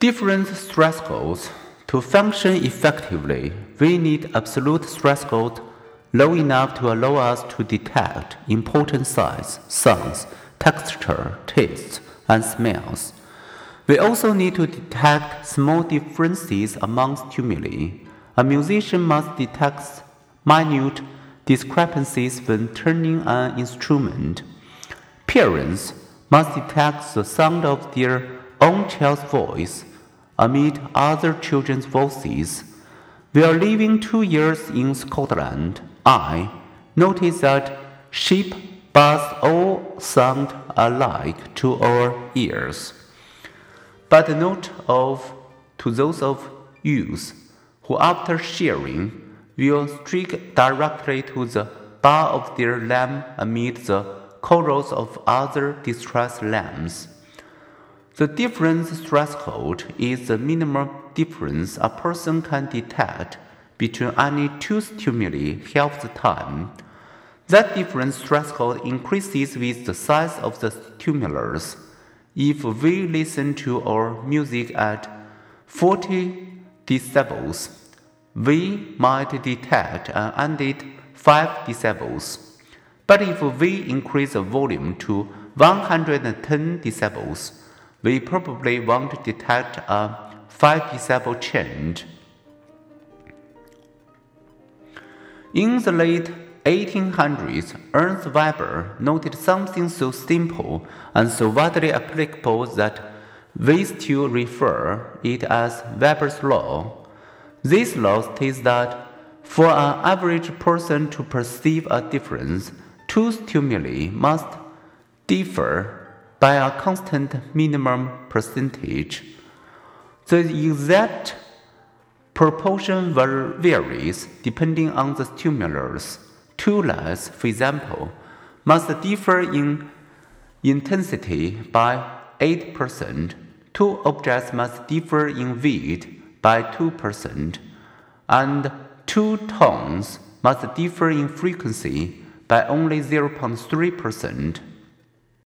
Different thresholds. To function effectively, we need absolute threshold low enough to allow us to detect important sights, sounds, texture, tastes, and smells. We also need to detect small differences among stimuli. A musician must detect minute discrepancies when turning an instrument. Parents must detect the sound of their own child's voice amid other children's voices. While living two years in Scotland, I noticed that sheep baths all sound alike to our ears, but not of to those of youths who, after shearing, will strike directly to the bar of their lamb amid the chorus of other distressed lambs. The difference threshold is the minimum difference a person can detect between any two stimuli half the time. That difference threshold increases with the size of the stimulus. If we listen to our music at 40 decibels, we might detect an ended 5 decibels. But if we increase the volume to 110 decibels, we probably won't detect a 5 decibel change. In the late 1800s, Ernst Weber noted something so simple and so widely applicable that we still refer it as Weber's law. This law states that for an average person to perceive a difference, two stimuli must differ by a constant minimum percentage. The exact proportion varies depending on the stimulus. Two lights, for example, must differ in intensity by 8%. Two objects must differ in weight by 2%, and two tones must differ in frequency by only 0.3%.